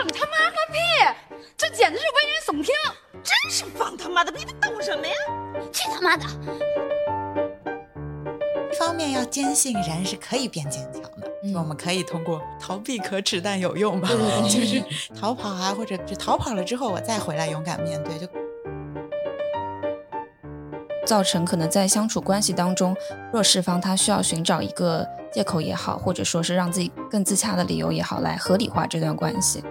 放他妈个屁！这简直是危言耸听！真是放他妈的屁！他懂什么呀？去他妈的！一方面要坚信人是可以变坚强的，我们可以通过逃避可耻但有用吧，就是逃跑啊，或者就逃跑了之后我再回来勇敢面对，就造成可能在相处关系当中，弱势方他需要寻找一个借口也好，或者说是让自己更自洽的理由也好，来合理化这段关系。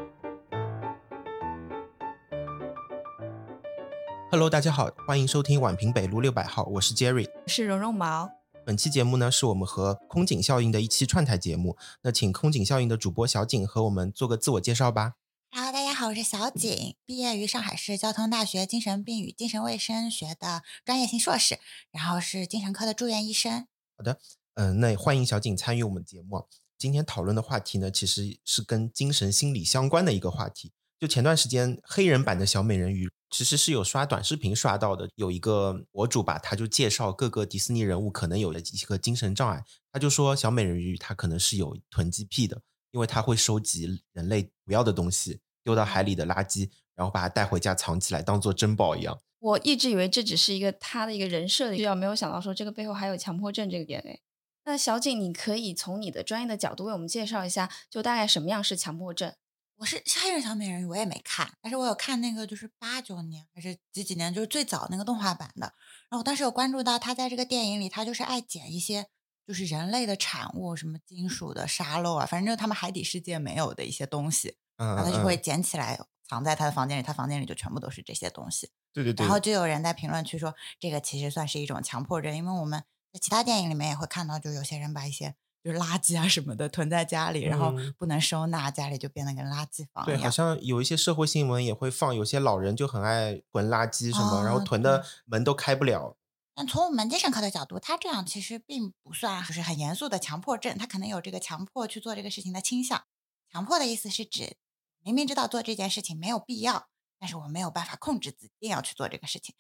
Hello，大家好，欢迎收听宛平北路六百号，我是 Jerry。是绒绒毛，本期节目呢，是我们和空警效应的一期串台节目。那请空警效应的主播小景和我们做个自我介绍吧。Hello，大家好，我是小景，毕业于上海市交通大学精神病与精神卫生学的专业性硕士，然后是精神科的住院医生。好的，嗯、那欢迎小景参与我们节目。今天讨论的话题呢，其实是跟精神心理相关的一个话题。就前段时间黑人版的小美人鱼，其实是有刷短视频刷到的，有一个博主吧，他就介绍各个迪士尼人物可能有的一个精神障碍，他就说小美人鱼它可能是有囤积癖的，因为它会收集人类不要的东西，丢到海里的垃圾，然后把它带回家藏起来，当做珍宝一样。我一直以为这只是一个他的一个人设的需要，没有想到说这个背后还有强迫症这个点诶。那小景，你可以从你的专业的角度为我们介绍一下，就大概什么样是强迫症？我是黑人小美人鱼，我也没看，但是我有看那个就是八九年还是几几年，就是最早那个动画版的。然后我当时有关注到他在这个电影里，他就是爱捡一些就是人类的产物，什么金属的沙漏啊，反正就是他们海底世界没有的一些东西，嗯，然后他就会嗯捡起来藏在他的房间里，他房间里就全部都是这些东西。对对对，然后就有人在评论区说，这个其实算是一种强迫症，因为我们在其他电影里面也会看到，就有些人把一些就是垃圾啊什么的囤在家里，然后嗯不能收纳，家里就变得跟垃圾房对，好。像有一些社会新闻也会放，有些老人就很爱囤垃圾什么，然后啊囤的门都开不了。但从我们精神科的角度，他这样其实并不算就是很严肃的强迫症，他可能有这个强迫去做这个事情的倾向。强迫的意思是指明明知道做这件事情没有必要，但是我没有办法控制自己，一定要去做这个事情。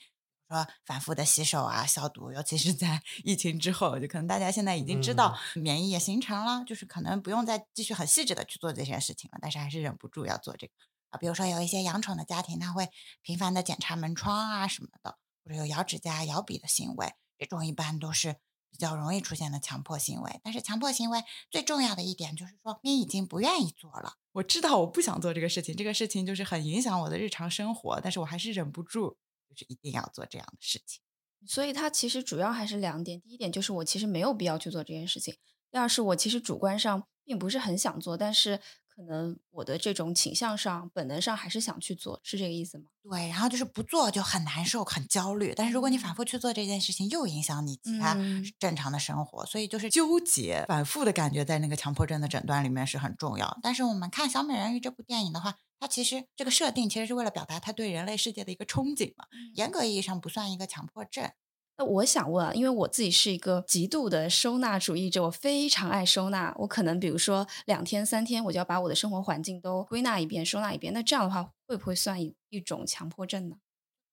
说反复的洗手啊、消毒，尤其是在 疫情之后，就可能大家现在已经知道免疫也形成了，就是可能不用再继续很细致的去做这件事情了，但是还是忍不住要做这个啊。比如说有一些养宠的家庭，他会频繁的检查门窗啊什么的，或者有咬指甲、咬笔的行为，这种一般都是比较容易出现的强迫行为。但是强迫行为最重要的一点就是说，你已经不愿意做了。我知道我不想做这个事情，这个事情就是很影响我的日常生活，但是我还是忍不住，就是一定要做这样的事情。所以它其实主要还是两点，第一点就是我其实没有必要去做这件事情，第二是我其实主观上并不是很想做，但是可能我的这种倾向上、本能上还是想去做，是这个意思吗？对，然后就是不做就很难受、很焦虑。但是如果你反复去做这件事情，又影响你其他嗯正常的生活，所以就是纠结、反复的感觉，在那个强迫症的诊断里面是很重要。但是我们看《小美人鱼》这部电影的话，它其实这个设定其实是为了表达他对人类世界的一个憧憬嘛，严格意义上不算一个强迫症。那我想问啊，因为我自己是一个极度的收纳主义者，我非常爱收纳。我可能比如说两天三天，我就要把我的生活环境都归纳一遍、收纳一遍。那这样的话，会不会算一一种强迫症呢？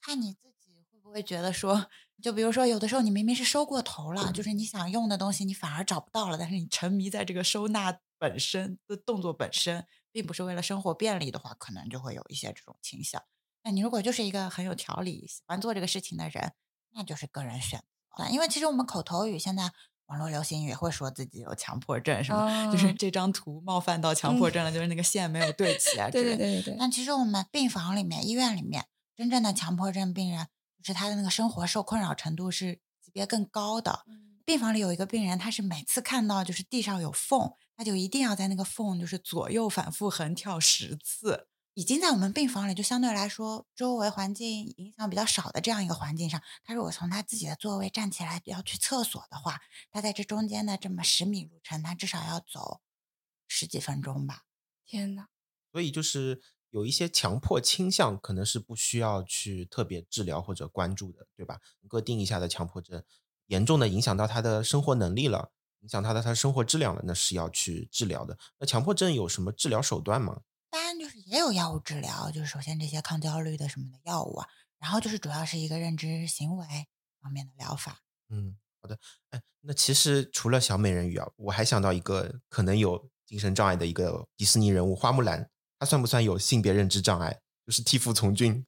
看你自己会不会觉得说，就比如说有的时候你明明是收过头了，就是你想用的东西你反而找不到了，但是你沉迷在这个收纳本身的动作本身，并不是为了生活便利的话，可能就会有一些这种倾向。那你如果就是一个很有条理、喜欢做这个事情的人，那就是个人选择。因为其实我们口头语现在网络流行语也会说自己有强迫症，什么、就是哦这张图冒犯到强迫症了，就是那个线没有对齐啊之对类的。对对对对，但其实我们病房里面、医院里面，真正的强迫症病人，就是他的那个生活受困扰程度是级别更高的。病房里有一个病人，他是每次看到就是地上有缝，他就一定要在那个缝就是左右反复横跳十次。已经在我们病房里，就相对来说周围环境影响比较少的这样一个环境上，他如果从他自己的座位站起来要去厕所的话，他在这中间的这么十米路程，他至少要走十几分钟吧。天哪！所以就是有一些强迫倾向，可能是不需要去特别治疗或者关注的，对吧？各定一下的强迫症，严重的影响到他的生活能力了，影响他的他生活质量了，那是要去治疗的。那强迫症有什么治疗手段吗？当然，就是也有药物治疗，就是首先这些抗焦虑的什么的药物啊，然后就是主要是一个认知行为方面的疗法。嗯，好的。哎，那其实除了小美人鱼啊，我还想到一个可能有精神障碍的一个迪士尼人物花木兰。她算不算有性别认知障碍？就是替父从军。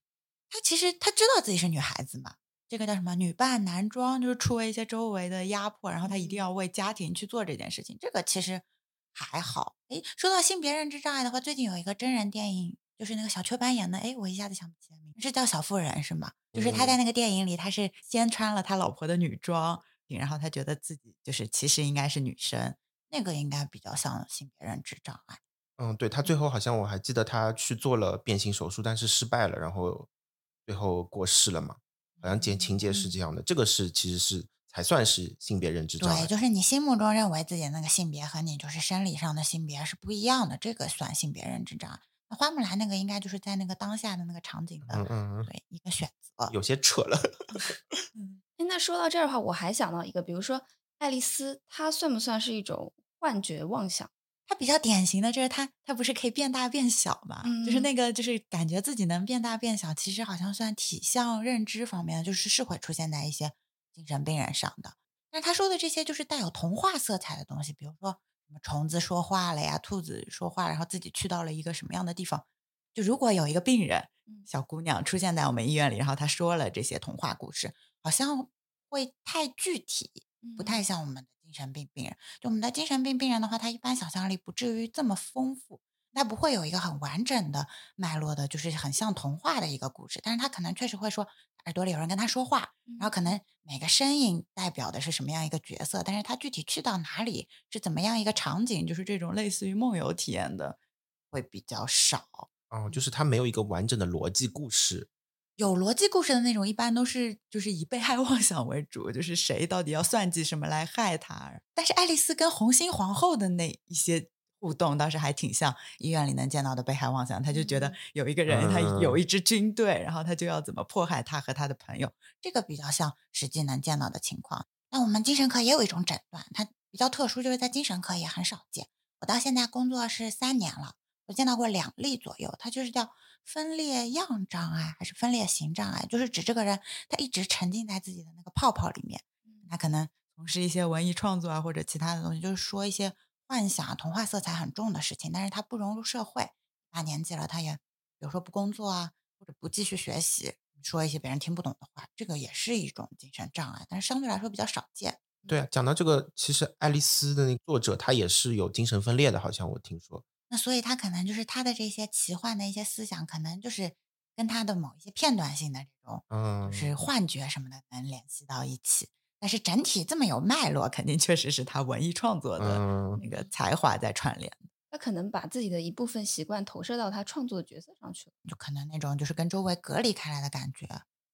她其实她知道自己是女孩子嘛，这个叫什么女扮男装，就是出了一些周围的压迫，然后他一定要为家庭去做这件事情。这个其实还好。诶，说到性别认知障碍的话，最近有一个真人电影，就是那个小雀斑演的，诶，我一下子想不起来名字，是叫小妇人是吗？就是他在那个电影里，他是先穿了他老婆的女装，然后他觉得自己就是其实应该是女生，那个应该比较像性别认知障碍。嗯，对他最后好像我还记得他去做了变性手术，但是失败了，然后最后过世了嘛。好像情情节是这样的，这个是其实是才算是性别认知障碍。对，就是你心目中认为自己的那个性别和你就是生理上的性别是不一样的，这个算性别认知障碍。那花木兰那个应该就是在那个当下的那个场景的，嗯嗯嗯，对一个选择。有些扯了。嗯，哎，那说到这儿的话，我还想到一个，比如说爱丽丝，她算不算是一种幻觉妄想？它比较典型的就是它，它不是可以变大变小嘛？就是嗯那个，就是感觉自己能变大变小，其实好像算体相认知方面，就是是会出现在一些精神病人上的。但是他说的这些就是带有童话色彩的东西，比如说什么虫子说话了呀，兔子说话，然后自己去到了一个什么样的地方。就如果有一个病人嗯小姑娘出现在我们医院里，然后她说了这些童话故事，好像会太具体，不太像我们的精神病病人。就我们的精神病病人的话，他一般想象力不至于这么丰富，他不会有一个很完整的脉络的，就是很像童话的一个故事。但是他可能确实会说，耳朵里有人跟他说话，然后可能每个声音代表的是什么样一个角色，但是他具体去到哪里，是怎么样一个场景，就是这种类似于梦游体验的，会比较少。哦，就是他没有一个完整的逻辑故事。有逻辑故事的那种，一般都是就是以被害妄想为主，就是谁到底要算计什么来害他。但是爱丽丝跟红心皇后的那一些互动，倒是还挺像医院里能见到的被害妄想。他就觉得嗯有一个人，他嗯有一支军队，然后他就要怎么迫害他和他的朋友，这个比较像实际能见到的情况。那我们精神科也有一种诊断，它比较特殊，就是在精神科也很少见。我到现在工作是三年了，我见到过两例左右，它就是叫分裂样障碍还是分裂型障碍，就是指这个人他一直沉浸在自己的那个泡泡里面，他可能从事一些文艺创作啊或者其他的东西，就是说一些幻想、童话色彩很重的事情，但是他不融入社会，大年纪了他也比如说不工作啊，或者不继续学习，说一些别人听不懂的话，这个也是一种精神障碍，但是相对来说比较少见。对啊，讲到这个，其实爱丽丝的那个作者他也是有精神分裂的，好像我听说。那所以他可能就是他的这些奇幻的一些思想，可能就是跟他的某一些片段性的这种嗯，就是幻觉什么的能联系到一起。但是整体这么有脉络，肯定确实是他文艺创作的嗯那个才华在串联。他可能把自己的一部分习惯投射到他创作的角色上去了。就可能那种就是跟周围隔离开来的感觉。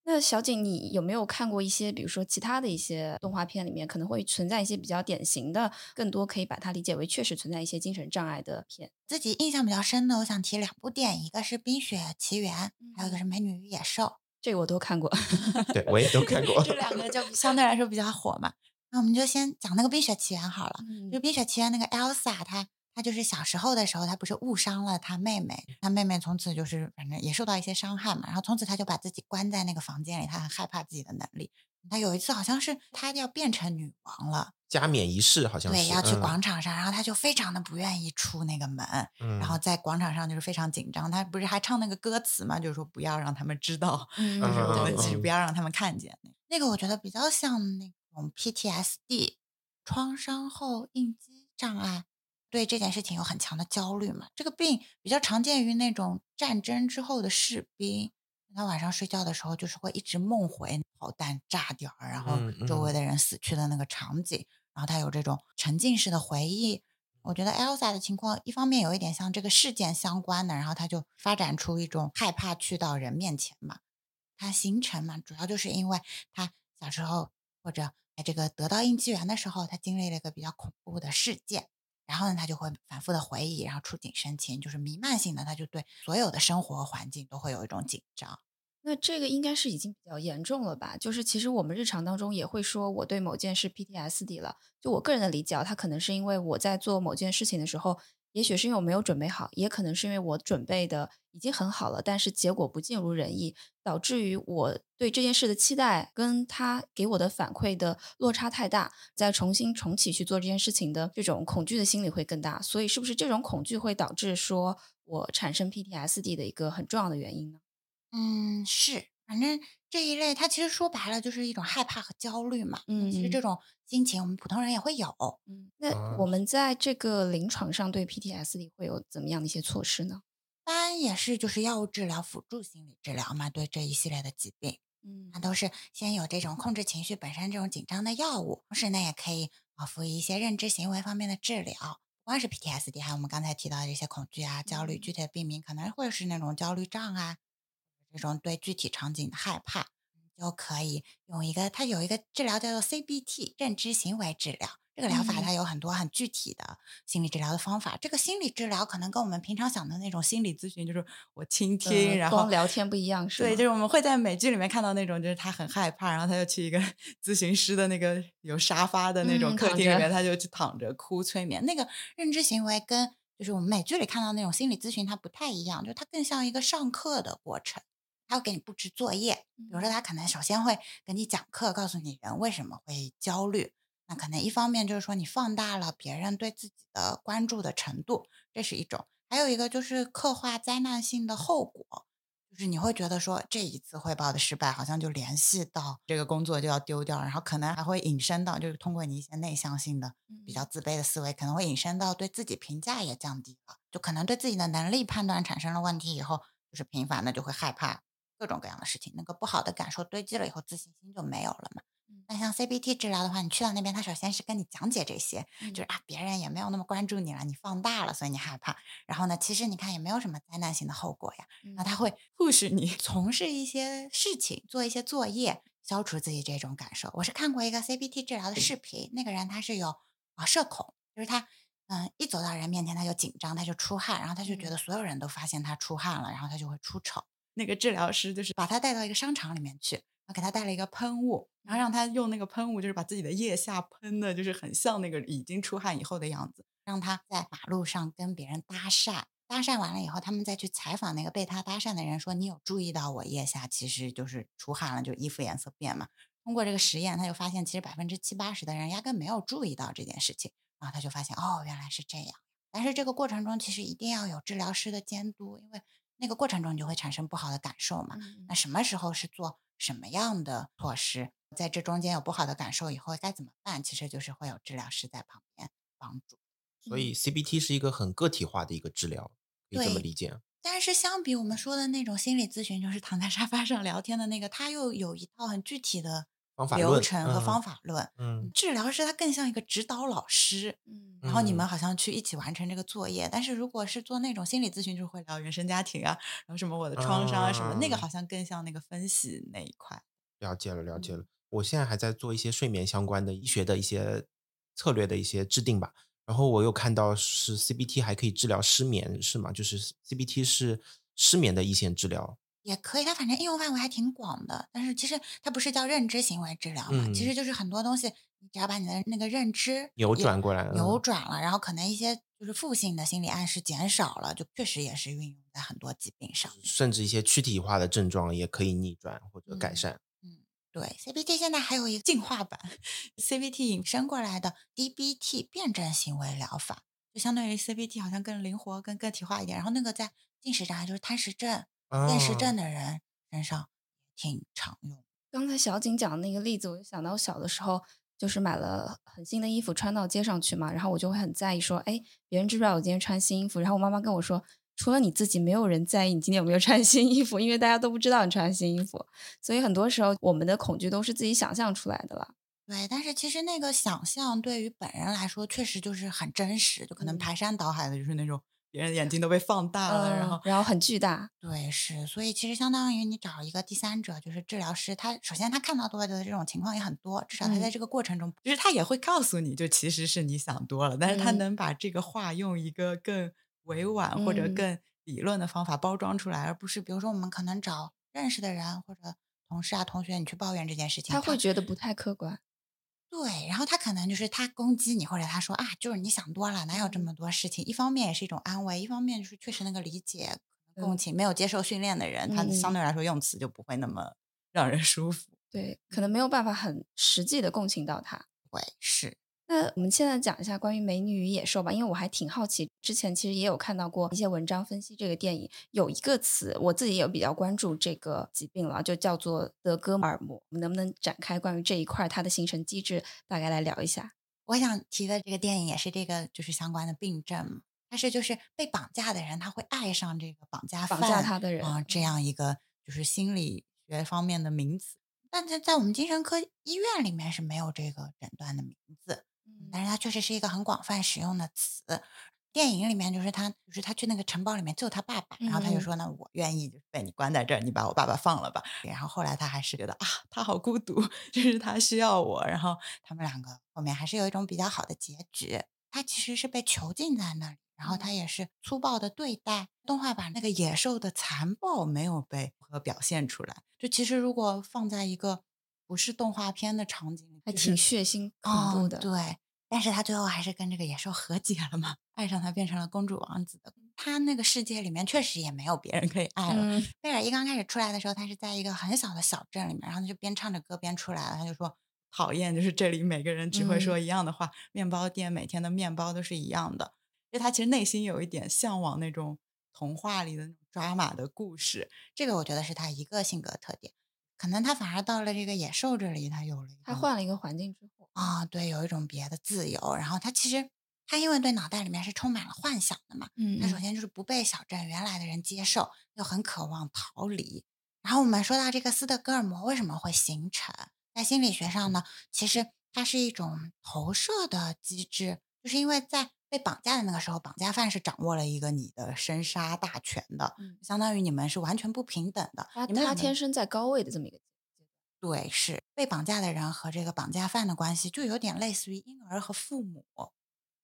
那小景，你有没有看过一些，比如说其他的一些动画片里面可能会存在一些比较典型的，更多可以把它理解为确实存在一些精神障碍的片？自己印象比较深的，我想提两部电影，一个是《冰雪奇缘》，还有一个嗯是《美女与野兽》。这个我都看过。对我也都看过。这两个就相对来说比较火嘛。那我们就先讲那个《冰雪奇缘》好了。嗯就《冰雪奇缘》那个 Elsa，她她就是小时候的时候，他不是误伤了他妹妹，他妹妹从此就是反正也受到一些伤害嘛，然后从此他就把自己关在那个房间里，他很害怕自己的能力。他有一次好像是他要变成女王了，加冕仪式好像是对，要去嗯广场上，然后他就非常的不愿意出那个门，嗯然后在广场上就是非常紧张。他不是还唱那个歌词嘛，就是说不要让他们知道，嗯 就是其实不要让他们看见。那个我觉得比较像那种 PTSD 创伤后应激障碍，对这件事情有很强的焦虑嘛。这个病比较常见于那种战争之后的士兵，他晚上睡觉的时候就是会一直梦回炮弹炸掉，然后嗯周围的人死去的那个场景，然后他有这种沉浸式的回忆。我觉得 Elsa 的情况，一方面有一点像这个事件相关的，然后他就发展出一种害怕去到人面前嘛。他形成嘛，主要就是因为他小时候或者在这个得到应激源的时候，他经历了一个比较恐怖的事件，然后呢，他就会反复的回忆，然后触景生情，就是弥漫性的，他就对所有的生活环境都会有一种紧张。那这个应该是已经比较严重了吧？就是其实我们日常当中也会说我对某件事 PTSD 了。就我个人的理解啊，它可能是因为我在做某件事情的时候，也许是因为我没有准备好，也可能是因为我准备的已经很好了，但是结果不尽如人意，导致于我对这件事的期待跟他给我的反馈的落差太大，再重新重启去做这件事情的这种恐惧的心理会更大。所以，是不是这种恐惧会导致说我产生 PTSD 的一个很重要的原因呢？嗯，是，反正这一类，它其实说白了就是一种害怕和焦虑嘛。嗯嗯其实这种心情我们普通人也会有。嗯，那啊我们在这个临床上对 PTSD 会有怎么样的一些措施呢？一般也是就是药物治疗辅助心理治疗嘛，对这一系列的疾病，嗯那都是先有这种控制情绪本身这种紧张的药物，同时呢也可以啊辅以一些认知行为方面的治疗。不光是 PTSD，还有我们刚才提到的一些恐惧啊、焦虑，嗯具体的病名可能会是那种焦虑症啊，这种对具体场景的害怕，就可以用一个它有一个治疗叫做 CBT 认知行为治疗。这个疗法嗯它有很多很具体的心理治疗的方法。这个心理治疗可能跟我们平常想的那种心理咨询，就是我倾听，呃然后光聊天不一样，是对，就是我们会在美剧里面看到那种，就是他很害怕，然后他就去一个 咨询师的那个有沙发的那种客厅里面，他就去躺着哭催眠。那个认知行为跟就是我们美剧里看到那种心理咨询它不太一样，就它更像一个上课的过程。他会给你布置作业，比如说他可能首先会给你讲课，告诉你人为什么会焦虑。那可能一方面就是说你放大了别人对自己的关注的程度，这是一种；还有一个就是刻画灾难性的后果，就是你会觉得说这一次汇报的失败好像就联系到这个工作就要丢掉，然后可能还会引申到就是通过你一些内向性的比较自卑的思维，可能会引申到对自己评价也降低了，就可能对自己的能力判断产生了问题以后，就是频繁的就会害怕各种各样的事情，那个不好的感受堆积了以后，自信心就没有了嘛。那像 CBT 治疗的话，你去到那边，他首先是跟你讲解这些，就是啊，别人也没有那么关注你了，你放大了，所以你害怕。然后呢，其实你看也没有什么灾难性的后果呀。嗯那他会 push 你从事一些事情，做一些作业，消除自己这种感受。我是看过一个 CBT 治疗的视频，那个人他是有啊社恐，就是他嗯一走到人面前他就紧张，他就出汗，然后他就觉得所有人都发现他出汗了，然后他就会出丑。那个治疗师就是把他带到一个商场里面去，然后给他带了一个喷雾，然后让他用那个喷雾，就是把自己的腋下喷的，就是很像那个已经出汗以后的样子，让他在马路上跟别人搭讪。搭讪完了以后，他们再去采访那个被他搭讪的人，说：“你有注意到我腋下其实就是出汗了，就衣服颜色变嘛？”通过这个实验，他就发现其实百分之七八十的人压根没有注意到这件事情，然后他就发现哦，原来是这样。但是这个过程中其实一定要有治疗师的监督，因为那个过程中你就会产生不好的感受嘛。嗯那什么时候是做什么样的措施？在这中间有不好的感受以后该怎么办？其实就是会有治疗师在旁边帮助。所以 CBT 是一个很个体化的一个治疗，可以这么理解。但是相比我们说的那种心理咨询，就是躺在沙发上聊天的那个，它又有一套很具体的方法流程和嗯方法论。嗯，治疗师他更像一个指导老师，嗯然后你们嗯好像去一起完成这个作业。但是如果是做那种心理咨询，就会聊原生家庭啊，然后什么我的创伤啊什么，那个啊好像更像那个分析那一块。了解了，了解嗯了。我现在还在做一些睡眠相关的医学的一些策略的一些制定吧。然后我又看到是 CBT 还可以治疗失眠，是吗？就是 CBT 是失眠的一线治疗。也可以，它反正应用范围还挺广的。但是其实它不是叫认知行为治疗嘛，其嗯实就是很多东西，你只要把你的那个认知扭转过来扭嗯转了，然后可能一些就是负性的心理暗示减少了，就确实也是运用在很多疾病上。甚至一些躯体化的症状也可以逆转或者改嗯善。嗯，对，CBT 现在还有一个进化版，CBT 引申过来的 DBT 辩证行为疗法，就相对于 CBT 好像更灵活、更个体化一点。然后那个在进食障碍，就是贪食症、厌食哦症的人身上挺常用。刚才小景讲的那个例子，我就想到我小的时候，就是买了很新的衣服穿到街上去嘛，然后我就会很在意说，哎，别人知不知道我今天穿新衣服？然后我妈妈跟我说，除了你自己，没有人在意你今天有没有穿新衣服，因为大家都不知道你穿新衣服。所以很多时候，我们的恐惧都是自己想象出来的了。对，但是其实那个想象对于本人来说，确实就是很真实，就可能嗯排山倒海的，就是那种别人眼睛都被放大了，然嗯后然后很巨大，对，是，所以其实相当于你找一个第三者，就是治疗师，他首先他看到多的这种情况也很多，至少他在嗯。这个过程中，就是他也会告诉你，就其实是你想多了，但是他嗯。能把这个话用一个更委婉或者嗯。更理论的方法包装出来，而不是比如说我们可能找认识的人或者同事啊、同学，你去抱怨这件事情，他会觉得不太客观。对，然后他可能就是他攻击你，或者他说啊，就是你想多了，哪有这么多事情？一方面也是一种安慰，一方面就是确实那个理解、共情，没有接受训练的人，他嗯相对来说用词就不会那么让人 舒服。对，可能没有办法很实际的共情到他。会，是。那我们现在讲一下关于《美女与野兽》吧，因为我还挺好奇，之前其实也有看到过一些文章分析这个电影，有一个词我自己也比较关注这个疾病了，就叫做德戈尔摩。我们能不能展开关于这一块它的形成机制，大概来聊一下？我想提的这个电影也是这个就是相关的病症嘛，它是就是被绑架的人他会爱上这个绑架绑架他的人啊、这样一个就是心理学方面的名词，但在在我们精神科医院里面是没有这个诊断的名字。嗯但是它确实是一个很广泛使用的词。电影里面就是他，就是他去那个城堡里面救他爸爸，然后他就嗯说呢，我愿意就是被你关在这儿，你把我爸爸放了吧。然后后来他还是觉得啊，他好孤独，就是他需要我。然后他们两个后面还是有一种比较好的结局。他其实是被囚禁在那里，然后他也是粗暴的对待。动画版那个野兽的残暴没有被和表现出来。就其实如果放在一个不是动画片的场景里，还挺血腥恐怖哦的。对，但是他最后还是跟这个野兽和解了嘛，爱上他变成了公主王子的。他那个世界里面确实也没有别人可以爱了。嗯贝尔一刚开始出来的时候，他是在一个很小的小镇里面，然后他就边唱着歌边出来了。他就说讨厌，就是这里每个人只会说一样的话，面包店每天的面包都是一样的。就他其实内心有一点向往那种童话里的那种抓马的故事，这个我觉得是他一个性格特点。可能他反而到了这个野兽这里，他有了一他换了一个环境之后，啊，对，有一种别的自由。然后他其实他因为对脑袋里面是充满了幻想的嘛，嗯他首先就是不被小镇原来的人接受，又很渴望逃离。然后我们说到这个斯德哥尔摩为什么会形成，在心理学上呢，其实它是一种投射的机制，就是因为在被绑架的那个时候，绑架犯是掌握了一个你的生杀大权的，嗯相当于你们是完全不平等的。他他天生在高位的这么一个对，是被绑架的人和这个绑架犯的关系，就有点类似于婴儿和父母。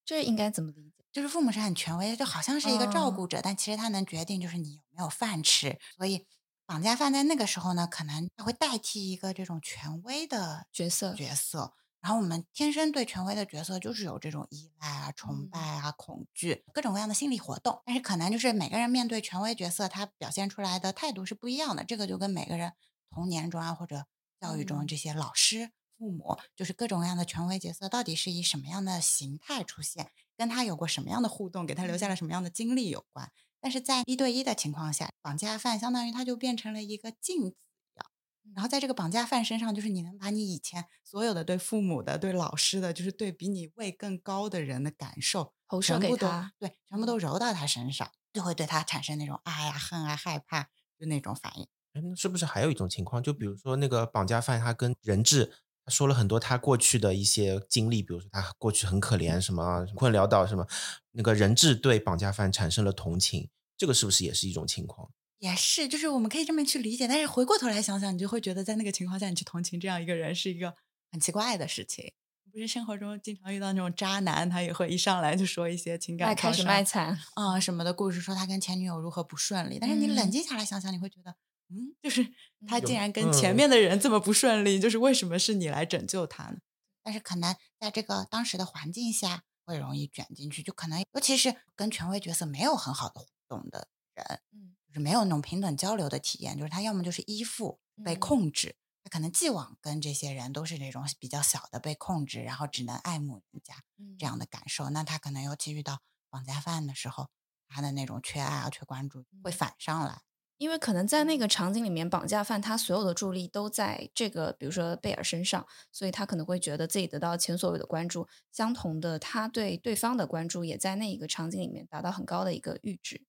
这应该怎么理解？就是父母是很权威的，就好像是一个照哦顾者，但其实他能决定就是你有没有饭吃。所以绑架犯在那个时候呢，可能他会代替一个这种权威的角色角色。然后我们天生对权威的角色就是有这种依赖啊、崇嗯拜啊、恐惧，各种各样的心理活动。但是可能就是每个人面对权威角色，他表现出来的态度是不一样的。这个就跟每个人童年中啊或者教育中嗯这些老师、父母，就是各种各样的权威角色，到底是以什么样的形态出现，跟他有过什么样的互动，给他留下了什么样的经历有关。但是在一对一的情况下，绑架犯相当于他就变成了一个镜子一样。然后在这个绑架犯身上，就是你能把你以前所有的对父母的、对老师的，就是对比你位更高的人的感受，投射全部都给他对，全部都揉到他身上，就会对他产生那种爱啊、恨啊、害怕，就那种反应。哎，那是不是还有一种情况？就比如说那个绑架犯，他跟人质他说了很多他过去的一些经历，比如说他过去很可怜，什么困潦倒，什么那个人质对绑架犯产生了同情，这个是不是也是一种情况？也是，就是我们可以这么去理解，但是回过头来想想，你就会觉得在那个情况下，你去同情这样一个人是一个很奇怪的事情。不是生活中经常遇到那种渣男，他也会一上来就说一些情感爱开始卖惨，啊、什么的故事，说他跟前女友如何不顺利。但是你冷嗯静下来想想，你会觉得，嗯，就是他竟然跟前嗯面的人这么不顺利，就是为什么是你来拯救他呢？但是可能在这个当时的环境下，会容易卷进去，就可能尤其是跟权威角色没有很好的互动的人，嗯就是没有那种平等交流的体验，就是他要么就是依附、被嗯控制，他可能既往跟这些人都是那种比较小的被控制，然后只能爱慕人家这样的感受。那他可能尤其遇到绑架犯的时候，他的那种缺爱啊、缺关注会嗯反上来。因为可能在那个场景里面，绑架犯他所有的注意力都在这个，比如说贝尔身上，所以他可能会觉得自己得到前所未有的关注。相同的，他对对方的关注也在那一个场景里面达到很高的一个阈值。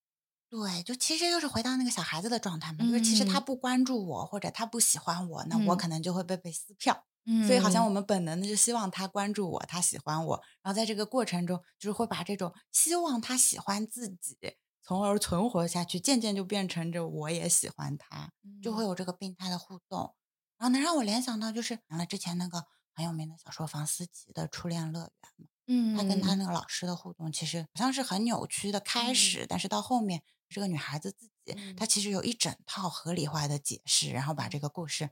对，就其实就是回到那个小孩子的状态嘛，就是其实他嗯不关注我，或者他不喜欢我，那我嗯可能就会被被撕票。嗯所以好像我们本能的就希望他关注我，他喜欢我，然后在这个过程中，就是会把这种希望他喜欢自己，从而存活下去，渐渐就变成着我也喜欢他，就会有这个病态的互动。然后能让我联想到就是了之前那个很有名的小说房思琪的《初恋乐园》嘛，嗯，他跟他那个老师的互动，其实好像是很扭曲的开始，但是到后面这个女孩子自己，嗯她其实有一整套合理化的解释，然后把这个故事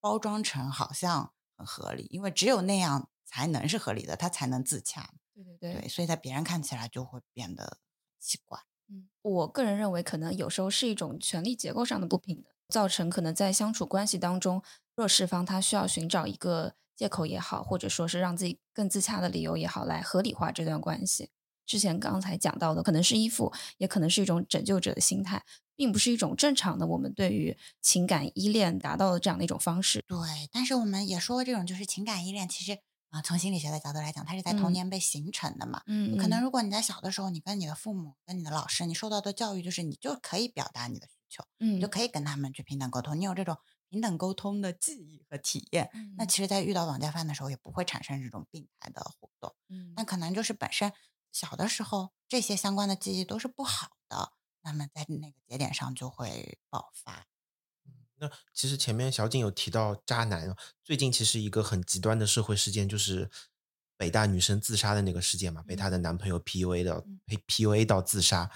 包装成好像很合理，因为只有那样才能是合理的，他才能自洽。对对对对，所以在别人看起来就会变得奇怪。嗯，我个人认为，可能有时候是一种权力结构上的不平等，造成可能在相处关系当中，弱势方他需要寻找一个借口也好，或者说是让自己更自洽的理由也好，来合理化这段关系。之前刚才讲到的，可能是依附，也可能是一种拯救者的心态，并不是一种正常的我们对于情感依恋达到的这样的一种方式。对，但是我们也说过，这种就是情感依恋，其实啊、从心理学的角度来讲，它是在童嗯年被形成的嘛。嗯可能如果你在小的时候，你跟你的父母、跟你的老师，你受到的教育就是你就可以表达你的需求，嗯你就可以跟他们去平等沟通，你有这种平等沟通的记忆和体验。那嗯其实，在遇到绑架犯的时候，也不会产生这种病态的互动。嗯那可能就是本身小的时候这些相关的记忆都是不好的，那么在那个节点上就会爆发。那其实前面小景有提到渣男啊，最近其实一个很极端的社会事件就是北大女生自杀的那个事件嘛，被她的男朋友 PUA 的嗯被 PUA 到自杀。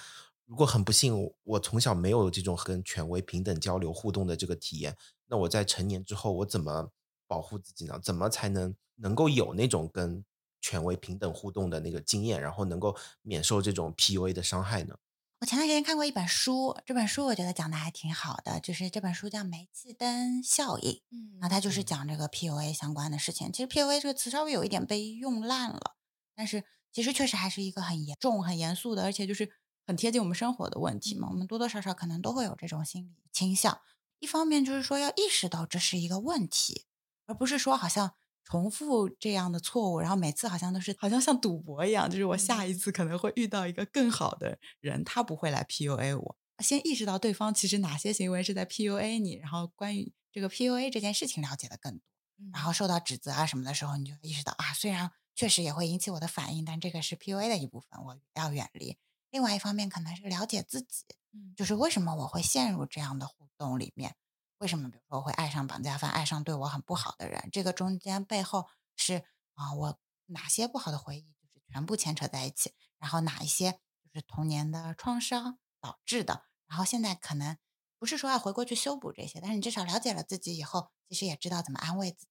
如果很不幸，我我从小没有这种跟权威平等交流互动的这个体验，那我在成年之后，我怎么保护自己呢？怎么才能能够有那种跟权威平等互动的那个经验，然后能够免受这种 PUA 的伤害呢？我前段时间看过一本书，这本书我觉得讲的还挺好的，就是这本书叫《煤气灯效应》，嗯然后它就是嗯讲这个 PUA 相关的事情。其实 PUA 这个词稍微有一点被用烂了，但是其实确实还是一个很严重、很严肃的，而且就是很贴近我们生活的问题嘛。我们多多少少可能都会有这种心理倾向。一方面就是说要意识到这是一个问题，而不是说好像重复这样的错误，然后每次好像都是好像像赌博一样，就是我下一次可能会遇到一个更好的人，他不会来 PUA 我。先意识到对方其实哪些行为是在 PUA 你，然后关于这个 PUA 这件事情了解的更多，然后受到指责啊什么的时候，你就意识到啊，虽然确实也会引起我的反应，但这个是 PUA 的一部分，我要远离。另外一方面，可能是了解自己，嗯就是为什么我会陷入这样的互动里面？为什么比如说会爱上绑架犯，爱上对我很不好的人？这个中间背后是啊、我哪些不好的回忆就是全部牵扯在一起，然后哪一些就是童年的创伤导致的，然后现在可能不是说要回过去修补这些，但是你至少了解了自己以后，其实也知道怎么安慰自己。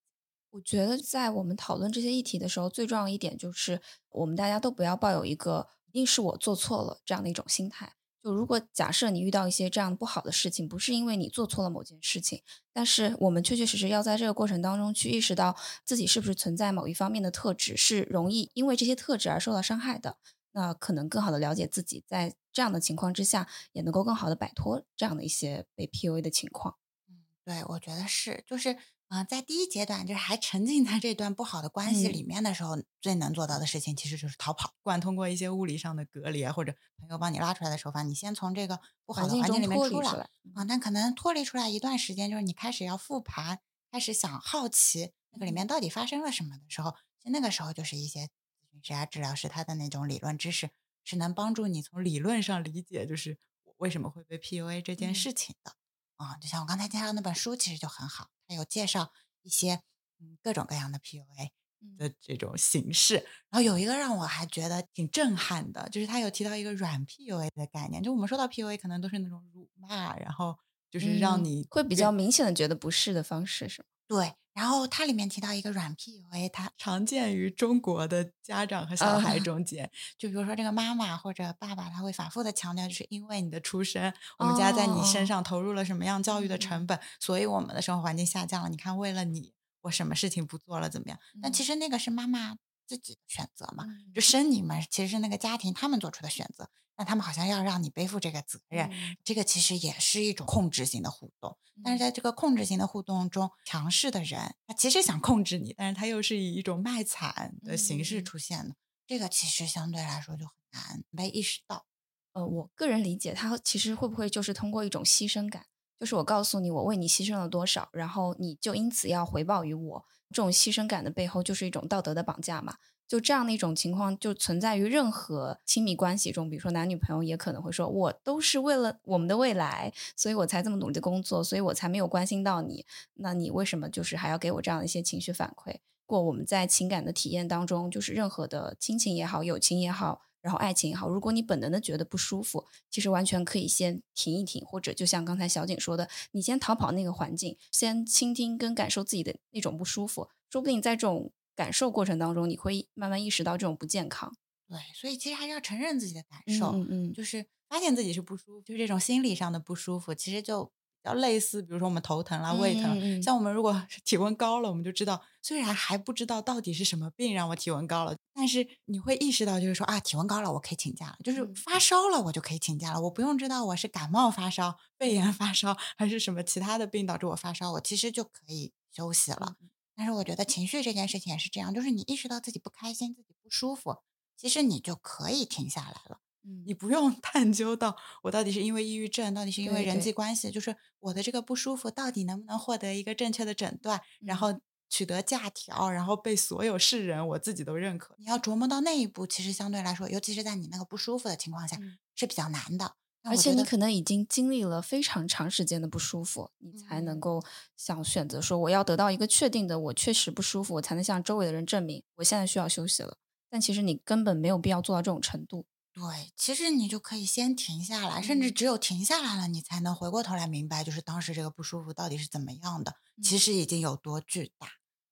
我觉得在我们讨论这些议题的时候，最重要一点就是我们大家都不要抱有一个一定是我做错了这样的一种心态。就如果假设你遇到一些这样不好的事情，不是因为你做错了某件事情，但是我们确确实实要在这个过程当中去意识到自己是不是存在某一方面的特质是容易因为这些特质而受到伤害的，那可能更好的了解自己，在这样的情况之下，也能够更好的摆脱这样的一些被 PUA 的情况。嗯，对，我觉得是，就是啊、呃在第一阶段，就是还沉浸在这段不好的关系嗯里面的时候，最能做到的事情其实就是逃跑。不管通过一些物理上的隔离啊，或者朋友帮你拉出来的手法，你先从这个不好的环境里面出来啊。但可能脱离出来一段时间，就是你开始要复盘，开始想好奇那个里面到底发生了什么的时候，其实那个时候就是一些咨询师啊、治疗师他的那种理论知识，是能帮助你从理论上理解，就是我为什么会被 PUA 这件嗯事情的。啊，就像我刚才介绍那本书，其实就很好，它有介绍一些嗯各种各样的 PUA 嗯的这种形式。然后有一个让我还觉得挺震撼的，就是他有提到一个软 PUA 的概念。就我们说到 PUA，可能都是那种辱骂，然后就是让嗯你会比较明显的觉得不适的方式，是吗？对。然后它里面提到一个软 PUA，它常见于中国的家长和小啊孩 中间。就比如说这个妈妈或者爸爸，他会反复的强调，就是因为你的出生，我们家在你身哦上投入了什么样教育的嗯成本，所以我们的生活环境下降了。你看，为了你，我什么事情不做了，怎么样？但其嗯实那个是妈妈自己的选择嘛，嗯。就生你们其实是那个家庭他们做出的选择，那他们好像要让你背负这个责任，嗯。这个其实也是一种控制性的互动。但是嗯。在这个控制性的互动中，强势的人他其实想控制你，但是他又是以一种卖惨的形式嗯。出现的，这个其实相对来说就很难被意识到。呃，我个人理解，他其实会不会就是通过一种牺牲感，就是我告诉你我为你牺牲了多少，然后你就因此要回报于我。这种牺牲感的背后就是一种道德的绑架嘛。就这样的一种情况，就存在于任何亲密关系中，比如说男女朋友也可能会说，我都是为了我们的未来，所以我才这么努力的工作，所以我才没有关心到你。那你为什么就是还要给我这样的一些情绪反馈？过我们在情感的体验当中，就是任何的亲情也好，友情也好，然后爱情也好，如果你本能的觉得不舒服，其实完全可以先停一停，或者就像刚才小景说的，你先逃跑那个环境，先倾听跟感受自己的那种不舒服，说不定在这种感受过程当中，你会慢慢意识到这种不健康。对，所以其实还是要承认自己的感受，嗯嗯，就是发现自己是不舒服，就是这种心理上的不舒服，其实就比较类似，比如说我们头疼啦、胃疼，像我们如果体温高了，我们就知道，虽然还不知道到底是什么病让我体温高了，但是你会意识到，就是说啊，体温高了，我可以请假了，就是嗯发烧了，我就可以请假了，我不用知道我是感冒发烧、肺炎发烧还是什么其他的病导致我发烧，我其实就可以休息了。但是我觉得情绪这件事情也是这样，就是你意识到自己不开心、自己不舒服，其实你就可以停下来了。嗯你不用 探究到我到底是因为抑郁症，到底是因为人际关系，就是我的这个不舒服到底能不能获得一个正确的诊断，然嗯后取得假条，然后被所有世人我自己都认可。你要琢磨到那一步，其实相对来说，尤其是在你那个不舒服的情况下，嗯是比较难的。而且你可能已经经历了非常长时间的不舒服，你才能嗯够想选择说我要得到一个确定的我确实不舒服，我才能向周围的人证明我现在需要休息了。但其实你根本没有必要做到这种程度。对，其实你就可以先停下来，甚至嗯只有停下来了，你才能回过头来明白，就是当时这个不舒服到底是怎么样的，其嗯实已经有多巨大。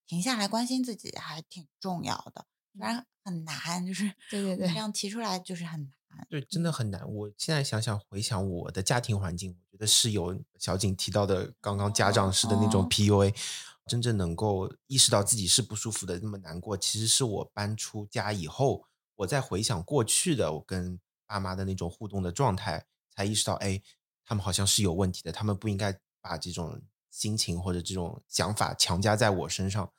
停下来关心自己还挺重要的，虽然很难，就是对对对这样提出来就是很难。对，真的很难。我现在想想回想我的家庭环境，我觉得是有小景提到的刚刚家长式的那种哦 PUA，、真正能够意识到自己是不舒服的那么难过，其实是我搬出家以后，我在回想过去的我跟爸妈的那种互动的状态，才意识到，哎，他们好像是有问题的，他们不应该把这种心情或者这种想法强加在我身上。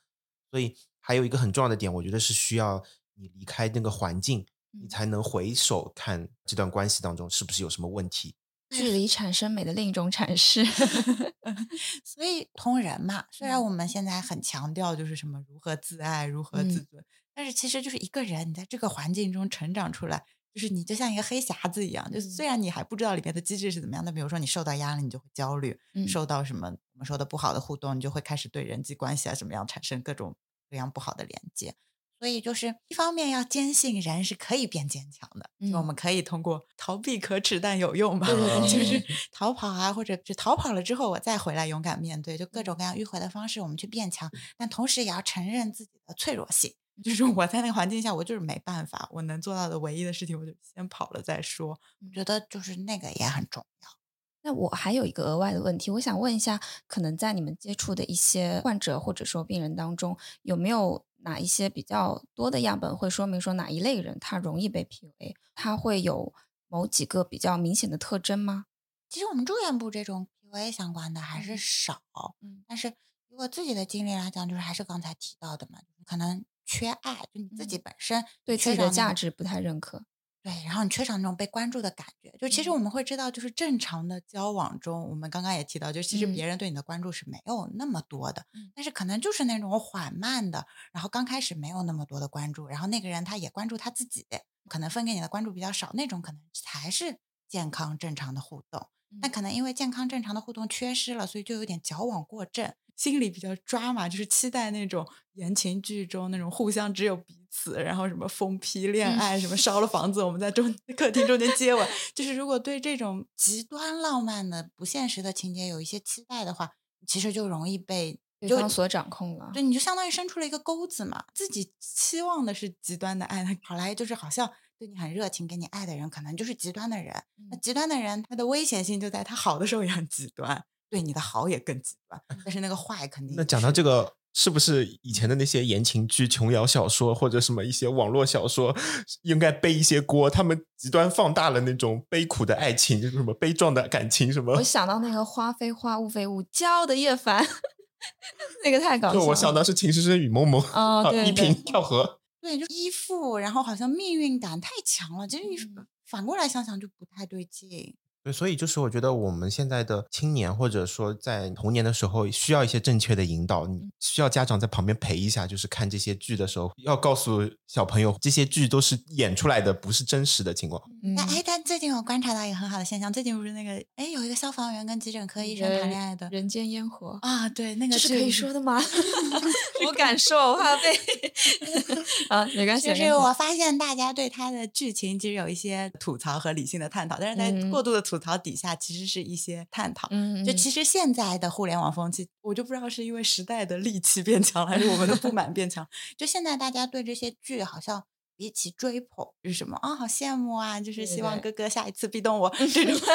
所以还有一个很重要的点，我觉得是需要你离开那个环境，你嗯才能回首看这段关系当中是不是有什么问题。距离产生美的另一种阐释。所以通人嘛，虽然嗯我们现在很强调就是什么如何自爱、如何自嗯尊，但是其实就是一个人你在这个环境中成长出来，就是你就像一个黑匣子一样，就是嗯。虽然你还不知道里面的机制是怎么样的，比如说你受到压力，你就会焦虑；嗯。受到什么我们说的不好的互动，你就会开始对人际关系啊怎么样产生各种各样不好的连接。所以就是一方面要坚信人是可以变坚强的，就我嗯。们可以通过逃避可耻但有用嘛，对对对就是。逃跑啊，或者就逃跑了之后我再回来勇敢面对，就各种各样迂回的方式我们去变强，但同时也要承认自己的脆弱性。就是我在那个环境下，我就是没办法，我能做到的唯一的事情，我就先跑了再说。我觉得就是那个也很重要。那我还有一个额外的问题，我想问一下，可能在你们接触的一些患者或者说病人当中，有没有哪一些比较多的样本会说明说哪一类人他容易被 PUA？他会有某几个比较明显的特征吗？其实我们住院部这种 PUA 相关的还是嗯少，嗯但是以我自己的经历来讲，就是还是刚才提到的嘛，可能缺爱，就你自己嗯本身对自己的缺少价值不太认可。对，然后你缺少那种被关注的感觉。就其实嗯我们会知道，就是正常的交往中，我们刚刚也提到，就其实嗯别人对你的关注是没有那么多的，嗯但是可能就是那种缓慢的，然后刚开始没有那么多的关注，然后那个人他也关注他自己，可能分给你的关注比较少，那种可能才是健康正常的互动。那嗯可能因为健康正常的互动缺失了，所以就有点矫枉过正，心里比较抓嘛，就是期待那种言情剧中那种互相只有彼此，然后什么疯批恋嗯爱，什么烧了房子，我们在中客厅中间接吻。就是如果对这种极端浪漫的不现实的情节有一些期待的话，其实就容易被就对方所掌控了。对，你就相当于伸出了一个钩子嘛，自己期望的是极端的爱，那跑来就是好像对你很热情，给你爱的人可能就是极端的人。那嗯极端的人，他的危险性就在他好的时候也很极端，对你的好也更极端，但是那个坏肯定那讲到这个，是不是以前的那些言情剧、琼瑶小说或者什么一些网络小说，应该背一些锅？他们极端放大了那种悲苦的爱情，就是什么悲壮的感情，什么我？想到那个花非花，雾非雾，骄傲的叶凡，那个太搞笑了。就我想到是秦时深、雨蒙蒙，哦啊对对一平跳河。对，就依附，然后好像命运感太强了。其实你嗯反过来想想就不太对劲。对，所以就是我觉得我们现在的青年，或者说在童年的时候，需要一些正确的引导，你需要家长在旁边陪一下。就是看这些剧的时候，要告诉小朋友，这些剧都是演出来的，不是真实的情况。嗯但哎，但最近我观察到一个很好的现象，最近不是那个哎有一个消防员跟急诊科医生谈恋爱的人间烟火，啊，对，那个是可以说的吗？我敢说，我怕被 啊，没关系。就是我发现大家对他的剧情其实有一些吐槽和理性的探讨，但是在过度的吐槽底下，其实是一些探讨。嗯，就其实现在的互联网风气，我就不知道是因为时代的戾气变强了，还是我们的不满变强。就现在大家对这些剧好像。比起追捧是什么啊？好羡慕啊！就是希望哥哥下一次壁咚我这种，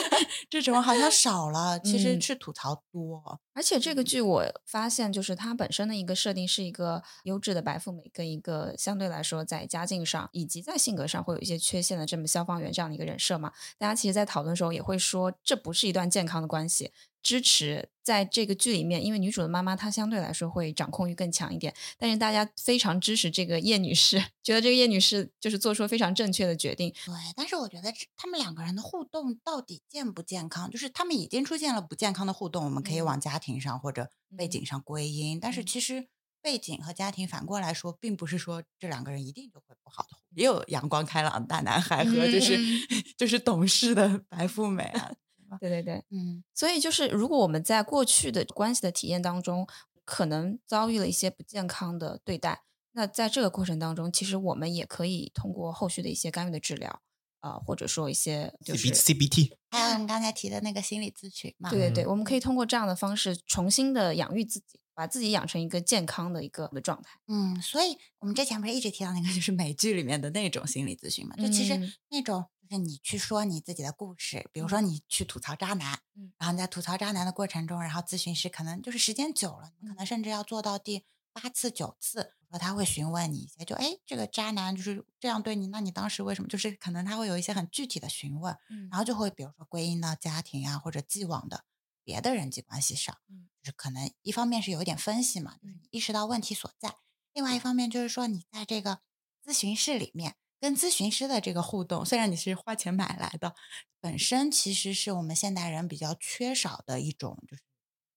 这种好像少了。其实是吐槽多。而且这个剧我发现，就是它本身的一个设定是一个优质的白富美，跟一个相对来说在家境上以及在性格上会有一些缺陷的这么消防员这样的一个人设嘛。大家其实，在讨论的时候也会说，这不是一段健康的关系。支持在这个剧里面，因为女主的妈妈她相对来说会掌控欲更强一点，但是大家非常支持这个叶女士，觉得这个叶女士就是做出了非常正确的决定。对，但是我觉得他们两个人的互动到底健不健康？就是他们已经出现了不健康的互动，我们可以往家庭上或者背景上归因。但是其实背景和家庭反过来说，并不是说这两个人一定就会不好的，也有阳光开朗的大男孩和就是 就是懂事的白富美啊。对对对，嗯，所以就是如果我们在过去的关系的体验当中，可能遭遇了一些不健康的对待，那在这个过程当中，其实我们也可以通过后续的一些干预的治疗，呃，或者说一些就是 CBT，还有我们刚才提的那个心理咨询嘛，对对对，我们可以通过这样的方式重新的养育自己，把自己养成一个健康的一个的状态。嗯，所以我们之前不是一直提到那个就是美剧里面的那种心理咨询嘛，就其实那种。就是你去说你自己的故事，比如说你去吐槽渣男，嗯，然后你在吐槽渣男的过程中，然后咨询师可能就是时间久了，你可能甚至要做到第八次九次，说他会询问你一些，就哎，这个渣男就是这样对你，那你当时为什么？就是可能他会有一些很具体的询问，嗯，然后就会比如说归因到家庭啊或者既往的别的人际关系上，嗯，就是可能一方面是有一点分析嘛，就是意识到问题所在，另外一方面就是说你在这个咨询室里面。跟咨询师的这个互动，虽然你是花钱买来的，本身其实是我们现代人比较缺少的一种，就是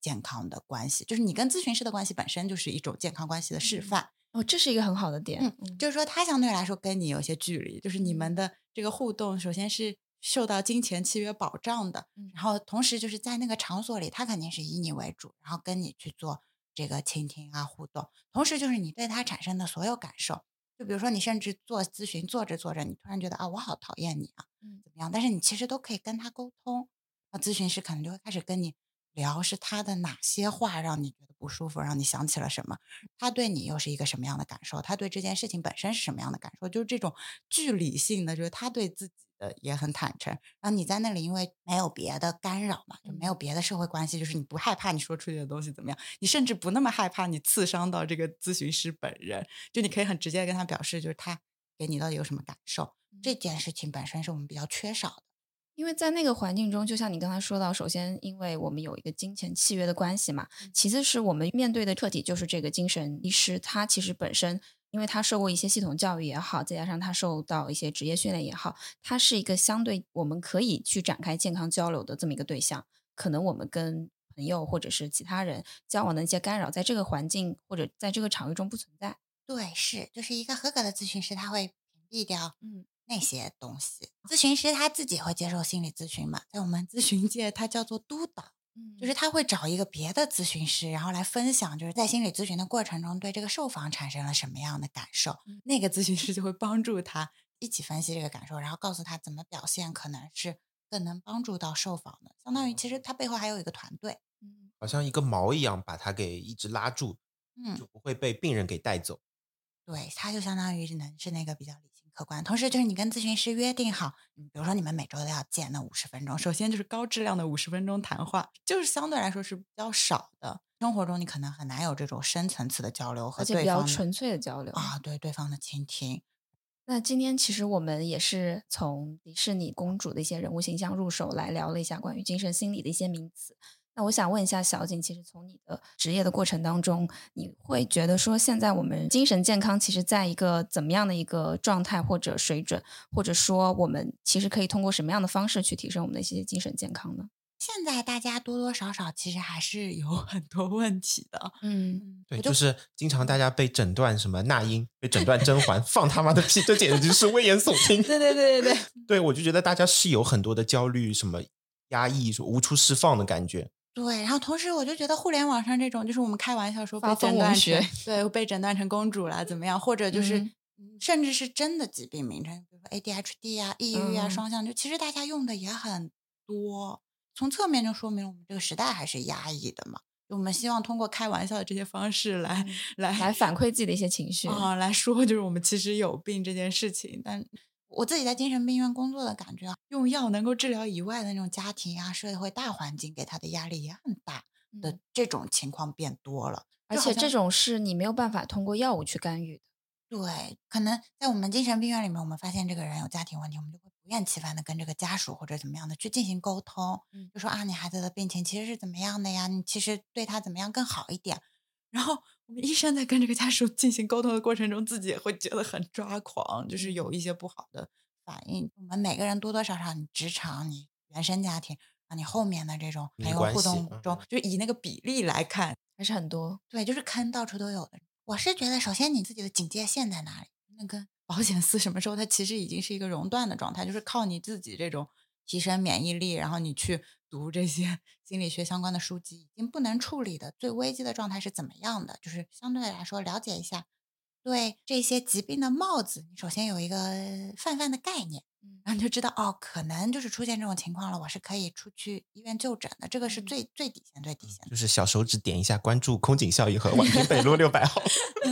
健康的关系。就是你跟咨询师的关系本身就是一种健康关系的示范。哦，这是一个很好的点。嗯，就是说他相对来说跟你有些距离，就是你们的这个互动，首先是受到金钱契约保障的，然后同时就是在那个场所里，他肯定是以你为主，然后跟你去做这个倾听啊互动，同时就是你对他产生的所有感受。就比如说，你甚至做咨询做着做着，你突然觉得啊，我好讨厌你啊，嗯，怎么样？但是你其实都可以跟他沟通，那咨询师可能就会开始跟你聊，是他的哪些话让你觉得不舒服，让你想起了什么？他对你又是一个什么样的感受？他对这件事情本身是什么样的感受？就是这种距离性的，就是他对自己。呃，也很坦诚。然后你在那里，因为没有别的干扰嘛，就没有别的社会关系，就是你不害怕你说出去的东西怎么样，你甚至不那么害怕你刺伤到这个咨询师本人，就你可以很直接的跟他表示，就是他给你到底有什么感受。这件事情本身是我们比较缺少的，因为在那个环境中，就像你刚才说到，首先因为我们有一个金钱契约的关系嘛，其次是我们面对的客体就是这个精神医师，他其实本身。因为他受过一些系统教育也好，再加上他受到一些职业训练也好，他是一个相对我们可以去展开健康交流的这么一个对象。可能我们跟朋友或者是其他人交往的一些干扰，在这个环境或者在这个场域中不存在。对，是，就是一个合格的咨询师，他会屏蔽掉嗯那些东西。咨询师他自己会接受心理咨询嘛，在我们咨询界，他叫做督导。就是他会找一个别的咨询师，然后来分享，就是在心理咨询的过程中对这个受访产生了什么样的感受。那个咨询师就会帮助他一起分析这个感受，然后告诉他怎么表现可能是更能帮助到受访的。相当于其实他背后还有一个团队，嗯，好像一个锚一样把他给一直拉住，嗯，就不会被病人给带走。对，他就相当于是能是那个比较。客观，同时就是你跟咨询师约定好，比如说你们每周都要见那五十分钟。首先就是高质量的五十分钟谈话，就是相对来说是比较少的。生活中你可能很难有这种深层次的交流和而且比较纯粹的交流啊，对对方的倾听。那今天其实我们也是从迪士尼公主的一些人物形象入手来聊了一下关于精神心理的一些名词。那我想问一下小景，其实从你的职业的过程当中，你会觉得说现在我们精神健康其实在一个怎么样的一个状态或者水准，或者说我们其实可以通过什么样的方式去提升我们的一些精神健康呢？现在大家多多少少其实还是有很多问题的，嗯，对，就是经常大家被诊断什么那英，被诊断甄嬛，放他妈的屁，这简直是危言耸听。对对对对对，对我就觉得大家是有很多的焦虑，什么压抑，说无处释放的感觉。对，然后同时我就觉得互联网上这种，就是我们开玩笑说被诊断成对被诊断成公主了怎么样，或者就是、甚至是真的疾病名称，比如说 ADHD 啊、抑郁啊、嗯双向就其实大家用的也很多，从侧面就说明我们这个时代还是压抑的嘛。我们希望通过开玩笑的这些方式来、来嗯来反馈自己的一些情绪。啊、来说，就是我们其实有病这件事情。但我自己在精神病院工作的感觉啊，用药能够治疗以外的那种家庭啊、社会大环境给他的压力也很大的嗯这种情况变多了。而且这种是你没有办法通过药物去干预的。对，可能在我们精神病院里面，我们发现这个人有家庭问题，我们就会不厌其烦的跟这个家属或者怎么样的去进行沟通，嗯就说啊，你孩子的病情其实是怎么样的呀？你其实对他怎么样更好一点。然后我们医生在跟这个家属进行沟通的过程中，自己也会觉得很抓狂，就是有一些不好的反应。我们每个人多多少少，你职场、你原生家庭啊，你后面的这种朋友互动中，就以那个比例来看，还是很多。对，就是坑到处都有的。我是觉得，首先你自己的警戒线在哪里？那跟保险丝什么时候它其实已经是一个熔断的状态，就是靠你自己这种提升免疫力，然后你去读这些 心理学相关的书籍，已经不能处理的最危机的状态是怎么样的？就是相对来说了解一下对这些疾病的帽子，你首先有一个泛泛的概念。嗯然后你就知道哦，可能就是出现这种情况了，我是可以出去医院就诊的，这个是嗯最最底线、最底线的。就是小手指点一下关注空警效益和宛平北路六百号。对，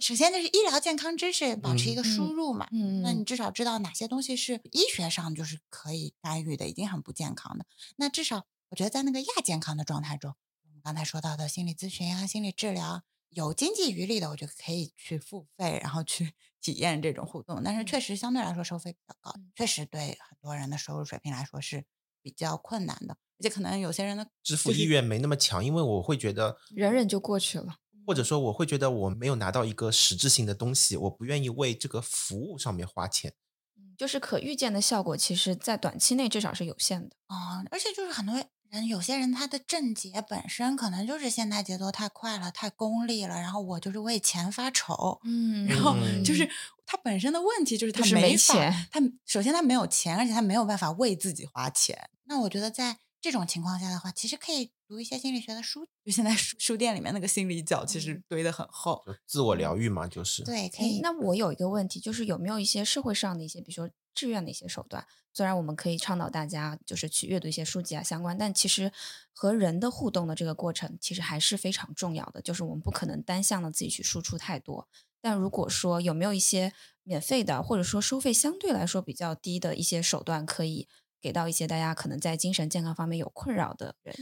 首先就是医疗健康知识保持一个输嗯入嘛，嗯那你至少知道哪些东西是医学上就是可以干预的，已经很不健康的。那至少我觉得在那个亚健康的状态中，我们刚才说到的心理咨询啊、心理治疗，有经济余力的，我就可以去付费，然后去 体验这种互动。但是确实相对来说收费比较高，确实对很多人的收入水平来说是比较困难的，而且可能有些人的支付意愿没那么强，因为我会觉得，忍忍就过去了。或者说我会觉得我没有拿到一个实质性的东西，我不愿意为这个服务上面花钱。嗯就是可预见的效果，其实在短期内至少是有限的。啊、而且就是很多人，有些人他的症结本身可能就是现代节奏太快了，太功利了，然后我就是为钱发愁，嗯然后嗯就是他本身的问题就是他就是没钱他首先他没有钱，而且他没有办法为自己花钱。那我觉得在这种情况下的话，其实可以读一些心理学的书，就现在书书店里面那个心理角其实堆得很厚，就自我疗愈嘛，就是。对，可以。那我有一个问题，就是有没有一些社会上的一些，比如说志愿的一些手段？虽然我们可以倡导大家就是去阅读一些书籍啊相关，但其实和人的互动的这个过程，其实还是非常重要的。就是我们不可能单向的自己去输出太多。但如果说有没有一些免费的，或者说收费相对来说比较低的一些手段，可以给到一些大家可能在精神健康方面有困扰的人？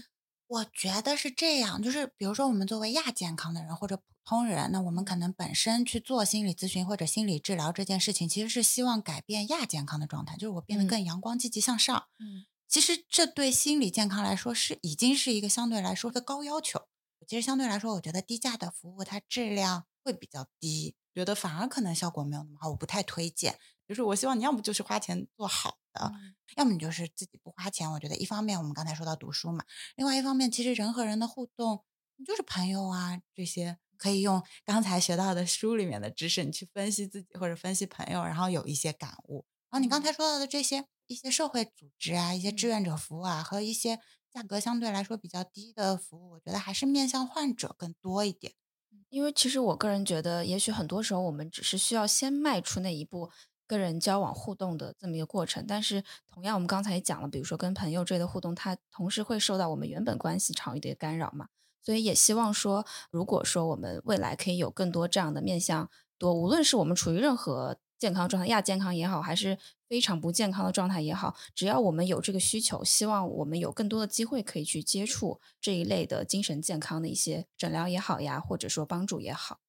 我觉得是这样，就是比如说我们作为亚健康的人或者普通人，那我们可能本身去做心理咨询或者心理治疗这件事情，其实是希望改变亚健康的状态，就是我变得嗯更阳光、积极向上。嗯其实这对心理健康来说是已经是一个相对来说的高要求。其实相对来说，我觉得低价的服务它质量会比较低，觉得反而可能效果没有那么好，我不太推荐。就是我希望你要么就是花钱做好的，要么你就是自己不花钱。我觉得一方面我们刚才说到读书嘛，另外一方面其实人和人的互动，你就是朋友啊这些。可以用刚才学到的书里面的知识，你去分析自己或者分析朋友，然后有一些感悟。然后你刚才说到的这些一些社会组织啊，一些志愿者服务啊，和一些价格相对来说比较低的服务，我觉得还是面向患者更多一点。因为其实我个人觉得，也许很多时候我们只是需要先迈出那一步，跟人交往互动的这么一个过程。但是同样，我们刚才也讲了，比如说跟朋友之类的互动，它同时会受到我们原本关系场域的干扰嘛。所以也希望说，如果说我们未来可以有更多这样的面向多，无论是我们处于任何健康状态，亚健康也好，还是非常不健康的状态也好，只要我们有这个需求，希望我们有更多的机会可以去接触这一类的精神健康的一些诊疗也好呀，或者说帮助也好。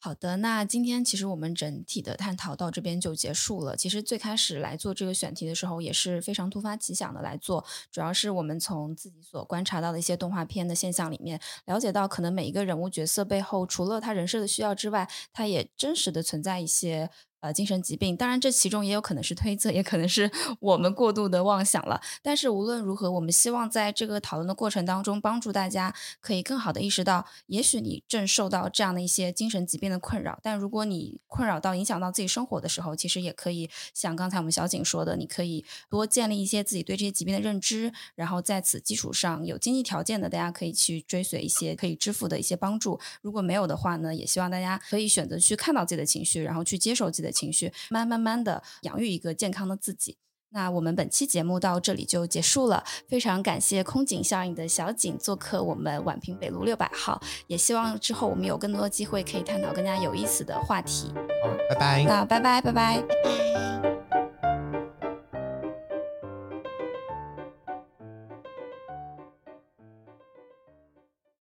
好的，那今天其实我们整体的探讨到这边就结束了。其实最开始来做这个选题的时候，也是非常突发奇想的来做，主要是我们从自己所观察到的一些动画片的现象里面，了解到可能每一个人物角色背后，除了他人设的需要之外，他也真实的存在一些呃精神疾病。当然，这其中也有可能是推测，也可能是 我们过度的妄想了。但是无论如何，我们希望在这个讨论的过程当中，帮助大家可以更好的意识到，也许你正受到这样的一些精神疾病的困扰。但如果你困扰到影响到自己生活的时候，其实也可以像刚才我们小景说的，你可以多建立一些自己对这些疾病的认知，然后在此基础上，有经济条件的大家可以去追随一些可以支付的一些帮助。如果没有的话呢，也希望大家可以选择去看到自己的情绪，然后去接受自己的情绪，慢慢慢的养育一个健康的自己。那我们本期节目到这里就结束了，非常感谢空警效应的小景做客我们宛平北路六百号，也希望之后我们有更多的机会可以探讨更加有意思的话题。好，拜拜。那拜拜拜拜。拜拜。